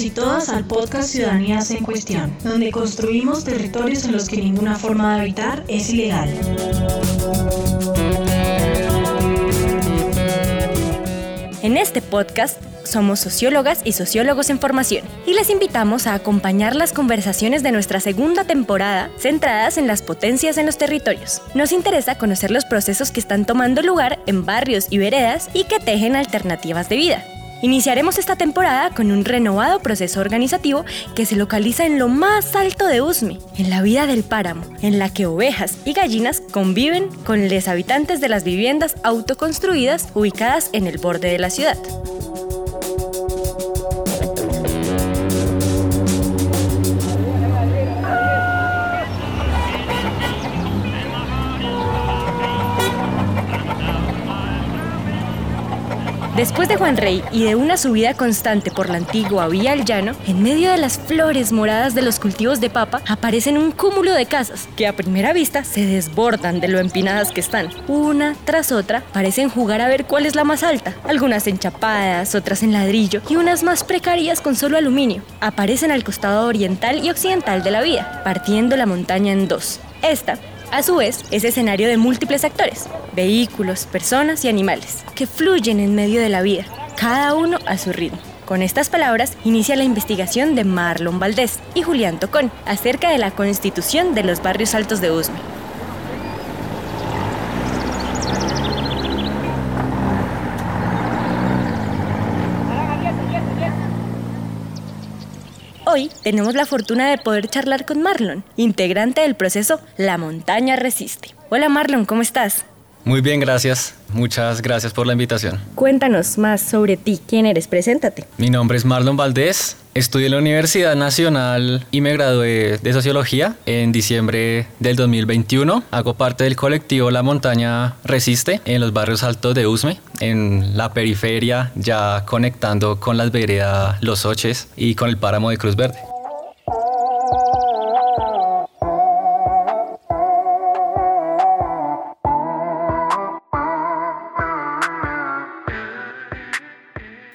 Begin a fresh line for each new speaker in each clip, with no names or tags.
Y todas al podcast Ciudadanías en Cuestión, donde construimos territorios en los que ninguna forma de habitar es ilegal.
En este podcast somos sociólogas y sociólogos en formación y les invitamos a acompañar las conversaciones de nuestra segunda temporada centradas en las potencias en los territorios. Nos interesa conocer los procesos que están tomando lugar en barrios y veredas y que tejen alternativas de vida. Iniciaremos esta temporada con un renovado proceso organizativo que se localiza en lo más alto de Usme, en la vida del páramo, en la que ovejas y gallinas conviven con los habitantes de las viviendas autoconstruidas ubicadas en el borde de la ciudad. Después de Juan Rey y de una subida constante por la antigua vía al llano, en medio de las flores moradas de los cultivos de papa aparecen un cúmulo de casas que a primera vista se desbordan de lo empinadas que están. Una tras otra parecen jugar a ver cuál es la más alta, algunas enchapadas, otras en ladrillo y unas más precarias con solo aluminio. Aparecen al costado oriental y occidental de la vía, partiendo la montaña en dos. Esta a su vez, es escenario de múltiples actores, vehículos, personas y animales, que fluyen en medio de la vida, cada uno a su ritmo. Con estas palabras inicia la investigación de Marlon Valdés y Julián Tocón acerca de la constitución de los barrios altos de Usme. Hoy tenemos la fortuna de poder charlar con Marlon, integrante del proceso La Montaña Resiste. Hola Marlon, ¿cómo estás?
Muy bien, gracias. Muchas gracias por la invitación.
Cuéntanos más sobre ti. ¿Quién eres? Preséntate.
Mi nombre es Marlon Valdés. Estudié en la Universidad Nacional y me gradué de Sociología en diciembre del 2021. Hago parte del colectivo La Montaña Resiste en los barrios altos de Usme, en la periferia, ya conectando con las veredas Los Oches y con el páramo de Cruz Verde.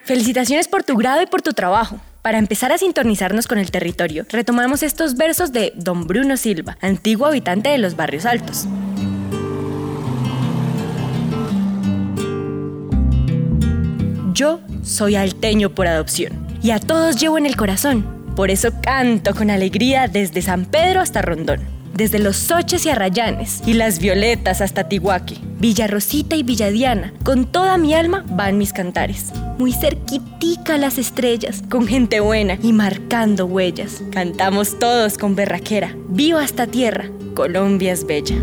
Felicitaciones por tu grado y por tu trabajo. Para empezar a sintonizarnos con el territorio, retomamos estos versos de Don Bruno Silva, antiguo habitante de los barrios altos. Yo soy alteño por adopción y a todos llevo en el corazón. Por eso canto con alegría desde San Pedro hasta Rondón, desde los Soches y Arrayanes y las Violetas hasta Tihuaque, Villarrosita y Villadiana. Con toda mi alma van mis cantares. Muy cerquitica las estrellas, con gente buena y marcando huellas. Cantamos todos con berraquera. Viva esta tierra, Colombia es bella.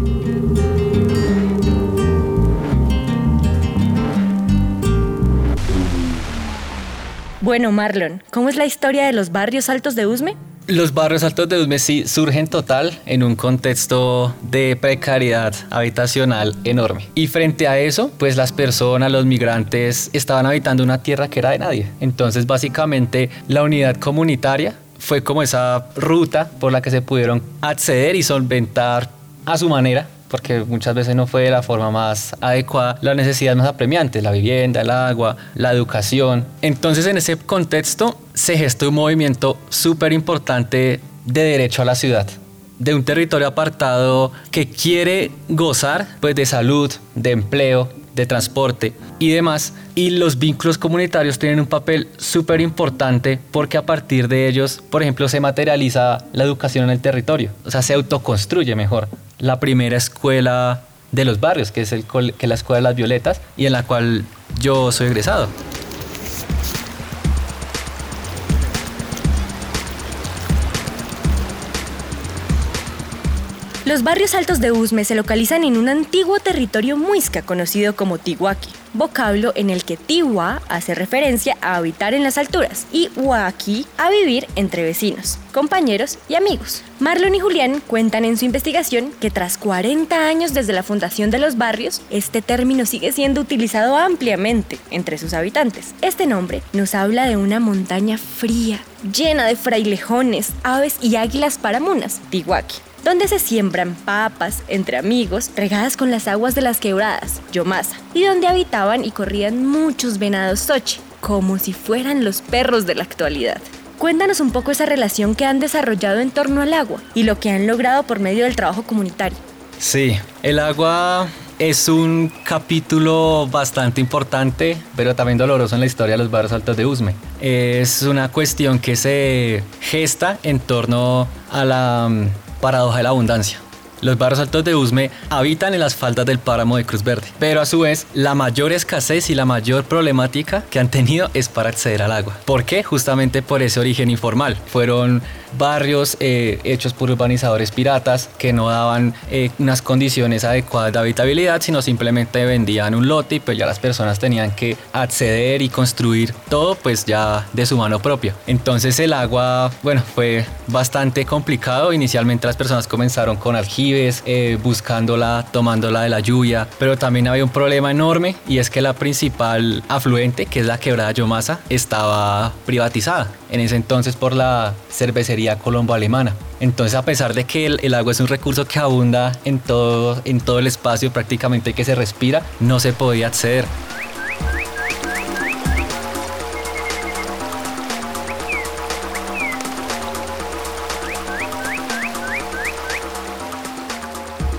Bueno, Marlon, ¿cómo es la historia de los barrios altos de Usme?
Los barrios altos de Usme surgen total en un contexto de precariedad habitacional enorme. Y frente a eso, pues las personas, los migrantes, estaban habitando una tierra que era de nadie. Entonces, básicamente, la unidad comunitaria fue como esa ruta por la que se pudieron acceder y solventar a su manera porque muchas veces no fue de la forma más adecuada, las necesidades más apremiantes, la vivienda, el agua, la educación. Entonces en ese contexto se gestó un movimiento súper importante de derecho a la ciudad de un territorio apartado que quiere gozar pues de salud, de empleo, de transporte y demás. Y los vínculos comunitarios tienen un papel súper importante porque a partir de ellos, por ejemplo, se materializa la educación en el territorio, o sea, se autoconstruye mejor. La primera escuela de los barrios, que es, el, que es la Escuela de las Violetas, y en la cual yo soy egresado.
Los barrios altos de Usme se localizan en un antiguo territorio muisca conocido como Tihuaki, vocablo en el que Tiwa hace referencia a habitar en las alturas y Huaki a vivir entre vecinos, compañeros y amigos. Marlon y Julián cuentan en su investigación que tras 40 años desde la fundación de los barrios, este término sigue siendo utilizado ampliamente entre sus habitantes. Este nombre nos habla de una montaña fría, llena de frailejones, aves y águilas paramunas, Tihuaki donde se siembran papas entre amigos regadas con las aguas de las quebradas, Yomasa, y donde habitaban y corrían muchos venados Sochi, como si fueran los perros de la actualidad. Cuéntanos un poco esa relación que han desarrollado en torno al agua y lo que han logrado por medio del trabajo comunitario.
Sí, el agua es un capítulo bastante importante, pero también doloroso en la historia de los barrios altos de Usme. Es una cuestión que se gesta en torno a la paradoja de la abundancia. Los barrios altos de Usme habitan en las faldas del páramo de Cruz Verde, pero a su vez la mayor escasez y la mayor problemática que han tenido es para acceder al agua. ¿Por qué? Justamente por ese origen informal. Fueron barrios eh, hechos por urbanizadores piratas que no daban eh, unas condiciones adecuadas de habitabilidad, sino simplemente vendían un lote y pues ya las personas tenían que acceder y construir todo pues ya de su mano propia. Entonces el agua, bueno, fue bastante complicado. Inicialmente las personas comenzaron con aljibes, eh, buscándola, tomándola de la lluvia, pero también había un problema enorme y es que la principal afluente, que es la quebrada Yomasa, estaba privatizada en ese entonces por la cervecería colombo-alemana. Entonces, a pesar de que el, agua es un recurso que abunda en todo, en todo el espacio prácticamente que se respira, no se podía acceder.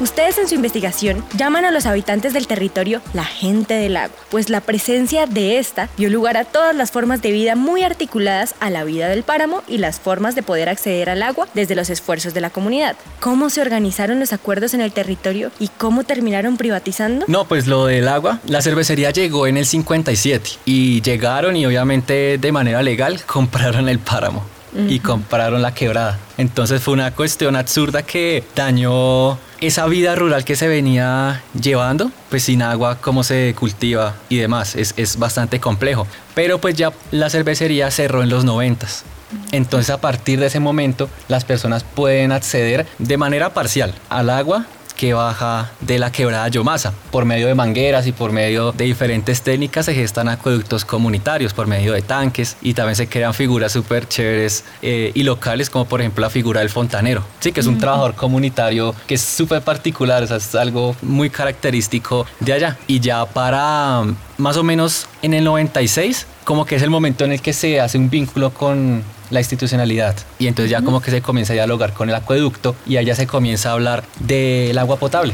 Ustedes en su investigación llaman a los habitantes del territorio la gente del agua, pues la presencia de esta dio lugar a todas las formas de vida muy articuladas a la vida del páramo y las formas de poder acceder al agua desde los esfuerzos de la comunidad. ¿Cómo se organizaron los acuerdos en el territorio y cómo terminaron privatizando?
No, pues lo del agua, la cervecería llegó en el 57 y llegaron y obviamente de manera legal compraron el páramo y compraron la quebrada. Entonces fue una cuestión absurda que dañó esa vida rural que se venía llevando, pues sin agua, cómo se cultiva y demás, es, es bastante complejo. Pero pues ya la cervecería cerró en los noventas. Entonces a partir de ese momento las personas pueden acceder de manera parcial al agua que baja de la quebrada Yomasa. Por medio de mangueras y por medio de diferentes técnicas se gestan acueductos comunitarios, por medio de tanques y también se crean figuras súper chéveres eh, y locales como por ejemplo la figura del fontanero, sí, que es un trabajador comunitario que es súper particular, o sea, es algo muy característico de allá. Y ya para mm, más o menos en el 96, como que es el momento en el que se hace un vínculo con la institucionalidad. Y entonces ya como que se comienza a dialogar con el acueducto y allá se comienza a hablar del agua potable.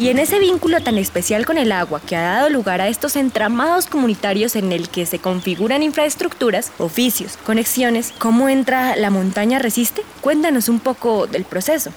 Y en ese vínculo tan especial con el agua que ha dado lugar a estos entramados comunitarios en el que se configuran infraestructuras, oficios, conexiones, ¿cómo entra la montaña resiste? Cuéntanos un poco del proceso.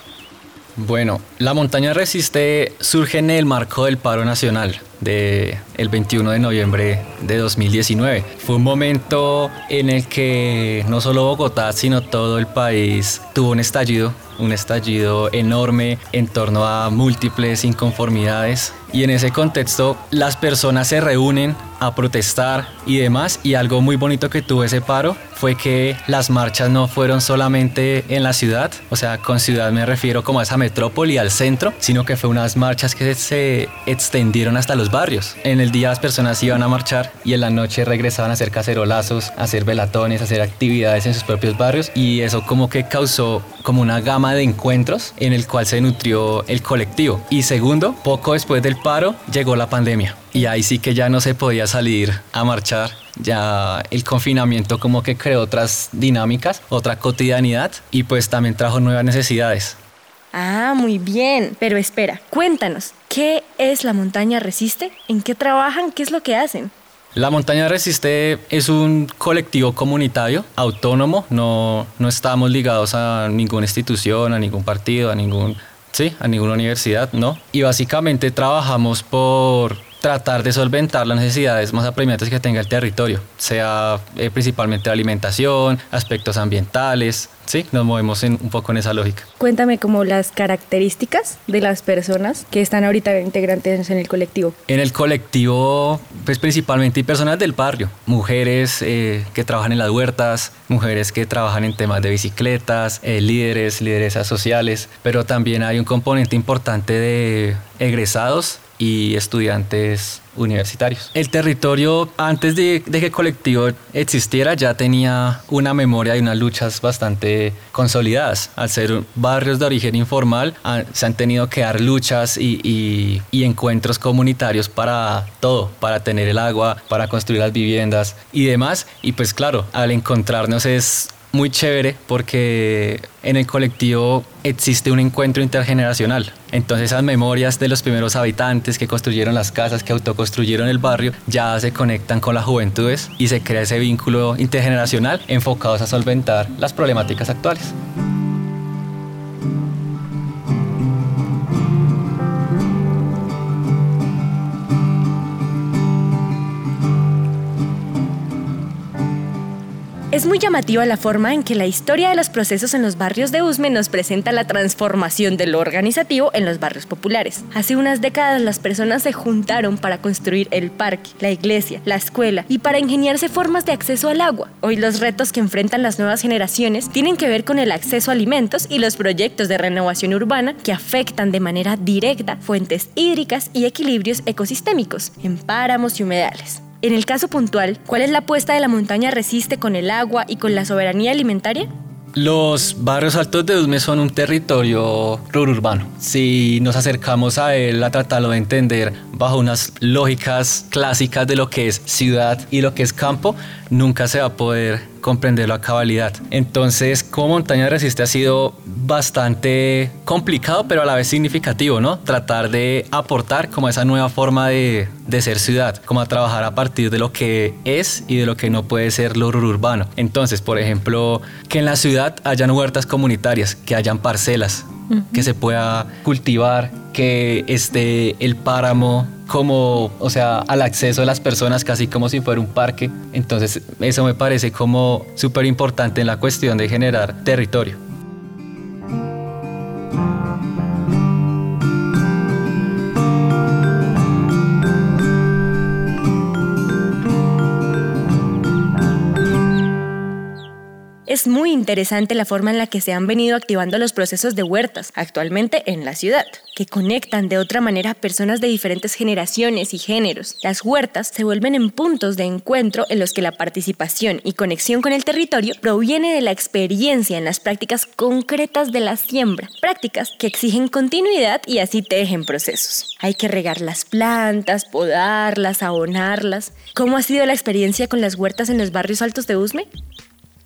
Bueno, la montaña resiste surge en el marco del paro nacional del el 21 de noviembre de 2019. Fue un momento en el que no solo Bogotá, sino todo el país tuvo un estallido, un estallido enorme en torno a múltiples inconformidades y en ese contexto las personas se reúnen a protestar y demás y algo muy bonito que tuvo ese paro fue que las marchas no fueron solamente en la ciudad, o sea, con ciudad me refiero como a esa metrópoli, al centro, sino que fue unas marchas que se extendieron hasta los barrios. En el día las personas iban a marchar y en la noche regresaban a hacer cacerolazos, a hacer velatones, hacer actividades en sus propios barrios y eso como que causó como una gama de encuentros en el cual se nutrió el colectivo. Y segundo, poco después del paro llegó la pandemia y ahí sí que ya no se podía salir a marchar. Ya el confinamiento como que creó otras dinámicas, otra cotidianidad y pues también trajo nuevas necesidades.
Ah, muy bien. Pero espera, cuéntanos, ¿qué es la montaña resiste? ¿En qué trabajan? ¿Qué es lo que hacen?
La Montaña Resiste es un colectivo comunitario autónomo, no, no estamos ligados a ninguna institución, a ningún partido, a ningún, sí, a ninguna universidad, no. Y básicamente trabajamos por tratar de solventar las necesidades más apremiantes que tenga el territorio, sea eh, principalmente alimentación, aspectos ambientales, Sí, nos movemos un poco en esa lógica.
Cuéntame como las características de las personas que están ahorita integrantes en el colectivo.
En el colectivo, pues principalmente hay personas del barrio, mujeres eh, que trabajan en las huertas, mujeres que trabajan en temas de bicicletas, eh, líderes, lideresas sociales, pero también hay un componente importante de egresados estudiantes universitarios. El territorio, antes de, que el colectivo existiera, ya tenía una memoria y unas luchas bastante consolidadas. Al ser barrios de origen informal, se han tenido que dar luchas y encuentros comunitarios para todo, para tener el agua, para construir las viviendas y demás. Y pues claro, al encontrarnos es muy chévere porque en el colectivo existe un encuentro intergeneracional. Entonces esas memorias de los primeros habitantes que construyeron las casas, que autoconstruyeron el barrio, ya se conectan con las juventudes y se crea ese vínculo intergeneracional enfocados a solventar las problemáticas actuales.
Es muy llamativa la forma en que la historia de los procesos en los barrios de Usme nos presenta la transformación de lo organizativo en los barrios populares. Hace unas décadas las personas se juntaron para construir el parque, la iglesia, la escuela y para ingeniarse formas de acceso al agua. Hoy los retos que enfrentan las nuevas generaciones tienen que ver con el acceso a alimentos y los proyectos de renovación urbana que afectan de manera directa fuentes hídricas y equilibrios ecosistémicos en páramos y humedales. En el caso puntual, ¿cuál es la apuesta de la montaña resiste con el agua y con la soberanía alimentaria?
Los barrios altos de Usme son un territorio urbano. Si nos acercamos a él a tratarlo de entender bajo unas lógicas clásicas de lo que es ciudad y lo que es campo, nunca se va a poder comprenderlo a cabalidad. Entonces, como Montaña Resiste ha sido bastante complicado, pero a la vez significativo, ¿no? Tratar de aportar como esa nueva forma de, de ser ciudad, como a trabajar a partir de lo que es y de lo que no puede ser lo urbano. Entonces, por ejemplo, que en la ciudad hayan huertas comunitarias, que hayan parcelas, que se pueda cultivar, que esté el páramo como, o sea, al acceso de las personas, casi como si fuera un parque. Entonces, eso me parece como súper importante en la cuestión de generar territorio.
Es muy interesante la forma en la que se han venido activando los procesos de huertas actualmente en la ciudad, que conectan de otra manera a personas de diferentes generaciones y géneros. Las huertas se vuelven en puntos de encuentro en los que la participación y conexión con el territorio proviene de la experiencia en las prácticas concretas de la siembra, prácticas que exigen continuidad y así tejen procesos. Hay que regar las plantas, podarlas, abonarlas. ¿Cómo ha sido la experiencia con las huertas en los barrios altos de Usme?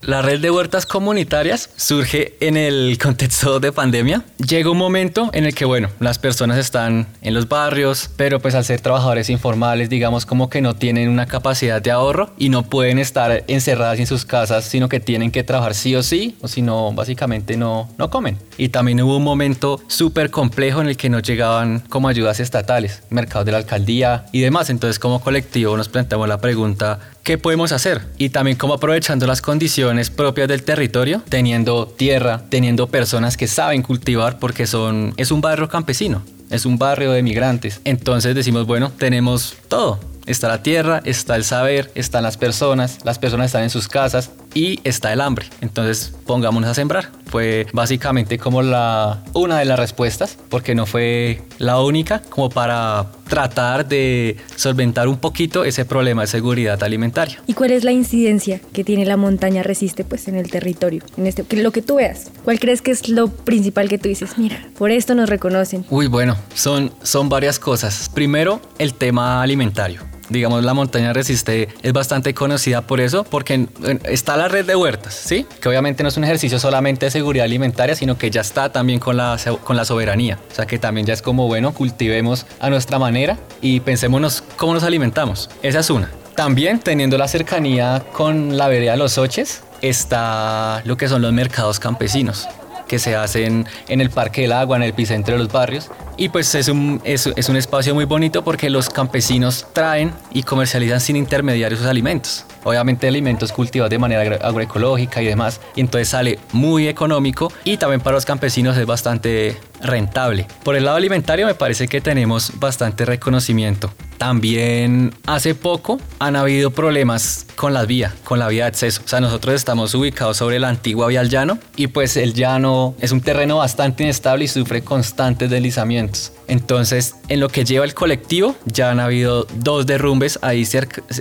La red de huertas comunitarias surge en el contexto de pandemia. Llega un momento en el que, bueno, las personas están en los barrios, pero pues al ser trabajadores informales, digamos como que no tienen una capacidad de ahorro y no pueden estar encerradas en sus casas, sino que tienen que trabajar sí o sí, o si no, básicamente no, no comen. Y también hubo un momento súper complejo en el que no llegaban como ayudas estatales, mercados de la alcaldía y demás. Entonces como colectivo nos planteamos la pregunta, ¿qué podemos hacer? Y también como aprovechando las condiciones propias del territorio, teniendo tierra, teniendo personas que saben cultivar porque son, es un barrio campesino, es un barrio de migrantes. Entonces decimos, bueno, tenemos todo. Está la tierra, está el saber, están las personas, las personas están en sus casas y está el hambre. Entonces pongámonos a sembrar fue básicamente como la una de las respuestas, porque no fue la única, como para tratar de solventar un poquito ese problema de seguridad alimentaria.
¿Y cuál es la incidencia que tiene la montaña resiste pues en el territorio? En este, lo que tú veas, ¿cuál crees que es lo principal que tú dices? Mira, por esto nos reconocen.
Uy, bueno, son, son varias cosas. Primero, el tema alimentario digamos, la montaña resiste es bastante conocida por eso, porque está la red de huertas, ¿sí? Que obviamente no es un ejercicio solamente de seguridad alimentaria, sino que ya está también con la, con la soberanía. O sea, que también ya es como, bueno, cultivemos a nuestra manera y pensémonos cómo nos alimentamos. Esa es una. También teniendo la cercanía con la vereda de los Oches, está lo que son los mercados campesinos que se hacen en el Parque del Agua, en el epicentro de los barrios. Y pues es un, es, es un espacio muy bonito porque los campesinos traen y comercializan sin intermediarios sus alimentos. Obviamente alimentos cultivados de manera agroecológica y demás. Y entonces sale muy económico y también para los campesinos es bastante rentable. Por el lado alimentario me parece que tenemos bastante reconocimiento. También hace poco han habido problemas con la vía, con la vía de acceso. O sea, nosotros estamos ubicados sobre la antigua vía al llano y pues el llano es un terreno bastante inestable y sufre constantes deslizamientos. Entonces, en lo que lleva el colectivo, ya han habido dos derrumbes ahí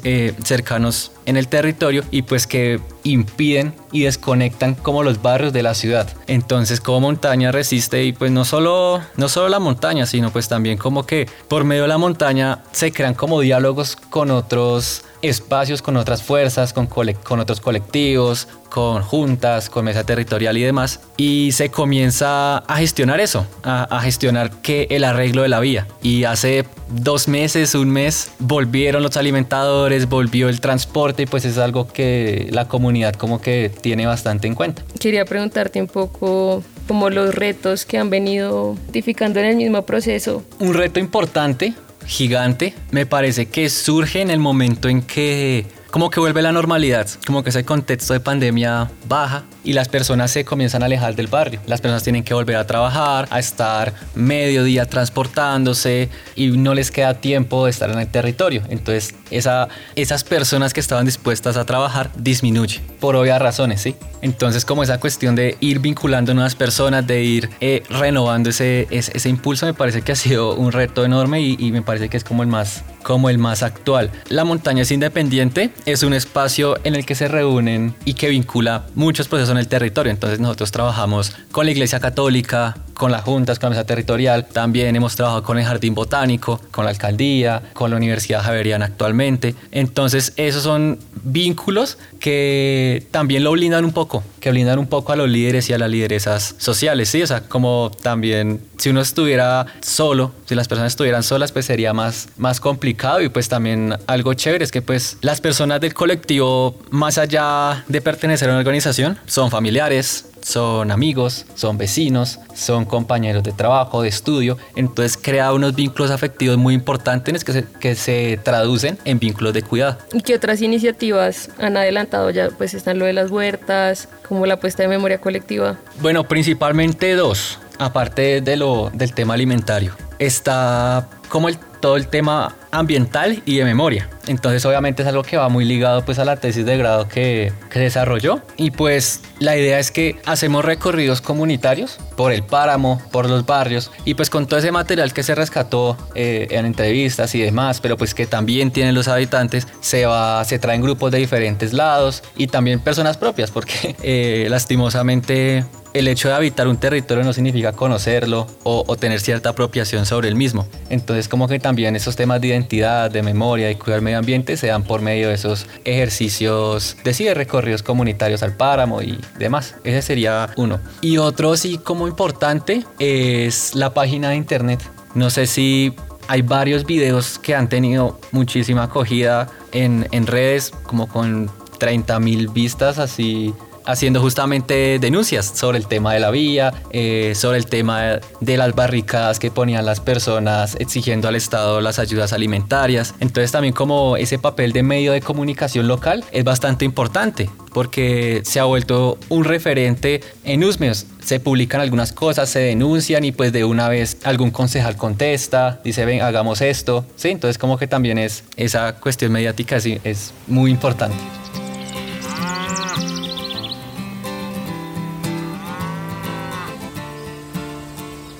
eh, cercanos en el territorio y pues que impiden y desconectan como los barrios de la ciudad. Entonces, como montaña resiste y pues no solo, no solo la montaña, sino pues también como que por medio de la montaña se crean como diálogos con otros espacios con otras fuerzas, con, con otros colectivos, con juntas, con mesa territorial y demás. Y se comienza a gestionar eso, a, gestionar que el arreglo de la vía. Y hace dos meses, un mes, volvieron los alimentadores, volvió el transporte y pues es algo que la comunidad como que tiene bastante en cuenta.
Quería preguntarte un poco como los retos que han venido identificando en el mismo proceso.
Un reto importante gigante, me parece que surge en el momento en que como que vuelve la normalidad, como que ese contexto de pandemia baja y las personas se comienzan a alejar del barrio. Las personas tienen que volver a trabajar, a estar medio día transportándose y no les queda tiempo de estar en el territorio. Entonces, esa, esas personas que estaban dispuestas a trabajar disminuye por obvias razones, ¿sí? Entonces, como esa cuestión de ir vinculando nuevas personas, de ir eh, renovando ese, ese, impulso, me parece que ha sido un reto enorme y, y me parece que es como el más como el más actual. La montaña es independiente, es un espacio en el que se reúnen y que vincula muchos procesos en el territorio. Entonces nosotros trabajamos con la Iglesia Católica, con las juntas, con la mesa territorial. También hemos trabajado con el Jardín Botánico, con la alcaldía, con la Universidad Javeriana actualmente. Entonces, esos son vínculos que también lo blindan un poco, que blindan un poco a los líderes y a las lideresas sociales, ¿sí? O sea, como también si uno estuviera solo, si las personas estuvieran solas, pues sería más, más complicado y pues también algo chévere es que pues las personas del colectivo, más allá de pertenecer a una organización, son familiares, son amigos, son vecinos, son compañeros de trabajo, de estudio. Entonces crea unos vínculos afectivos muy importantes que se, que se traducen en vínculos de cuidado.
¿Y qué otras iniciativas han adelantado ya? Pues están lo de las huertas, como la puesta de memoria colectiva.
Bueno, principalmente dos, aparte de lo, del tema alimentario. Está como el todo el tema ambiental y de memoria. Entonces obviamente es algo que va muy ligado pues a la tesis de grado que, desarrolló y pues la idea es que hacemos recorridos comunitarios por el páramo, por los barrios y pues con todo ese material que se rescató eh, en entrevistas y demás, pero pues que también tienen los habitantes, se va, se traen grupos de diferentes lados y también personas propias porque eh, lastimosamente el hecho de habitar un territorio no significa conocerlo o, tener cierta apropiación sobre el mismo. Entonces como que también esos temas de identidad, de memoria y cuidar el medio ambiente se dan por medio de esos ejercicios de, sí, recorridos comunitarios al páramo y demás. Ese sería uno. Y otro sí como importante es la página de internet. No sé si hay varios videos que han tenido muchísima acogida en redes, como con 30 mil vistas así haciendo justamente denuncias sobre el tema de la vía, eh, sobre el tema de las barricadas que ponían las personas exigiendo al Estado las ayudas alimentarias. Entonces también como ese papel de medio de comunicación local es bastante importante porque se ha vuelto un referente en Usmeos. Se publican algunas cosas, se denuncian y pues de una vez algún concejal contesta, dice, ven, hagamos esto. Sí, entonces como que también es esa cuestión mediática es muy importante.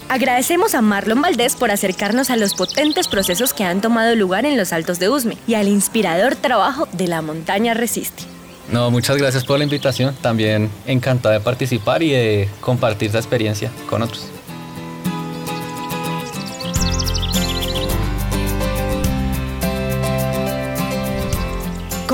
Agradecemos a Marlon Valdés por acercarnos a los potentes procesos que han tomado lugar en los Altos de Usme y al inspirador trabajo de la montaña Resiste.
No, muchas gracias por la invitación. También encantado de participar y de compartir esa experiencia con otros.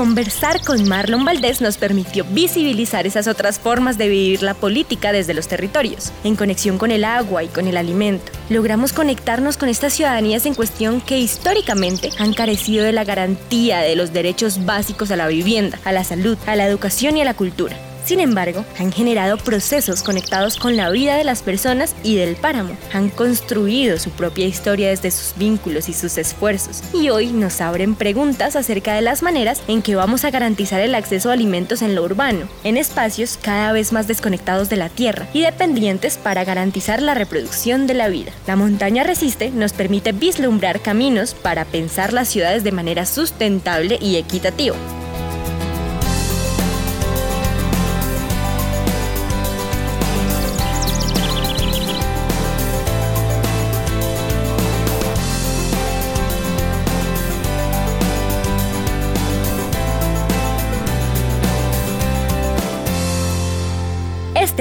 Conversar con Marlon Valdés nos permitió visibilizar esas otras formas de vivir la política desde los territorios, en conexión con el agua y con el alimento. Logramos conectarnos con estas ciudadanías en cuestión que históricamente han carecido de la garantía de los derechos básicos a la vivienda, a la salud, a la educación y a la cultura. Sin embargo, han generado procesos conectados con la vida de las personas y del páramo. Han construido su propia historia desde sus vínculos y sus esfuerzos. Y hoy nos abren preguntas acerca de las maneras en que vamos a garantizar el acceso a alimentos en lo urbano, en espacios cada vez más desconectados de la tierra y dependientes para garantizar la reproducción de la vida. La montaña resiste nos permite vislumbrar caminos para pensar las ciudades de manera sustentable y equitativa.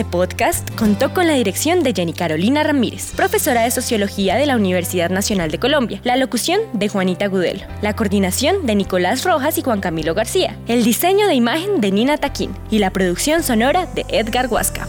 Este podcast contó con la dirección de Jenny Carolina Ramírez, profesora de Sociología de la Universidad Nacional de Colombia, la locución de Juanita Gudelo, la coordinación de Nicolás Rojas y Juan Camilo García, el diseño de imagen de Nina Taquín. Y la producción sonora de Edgar Huasca.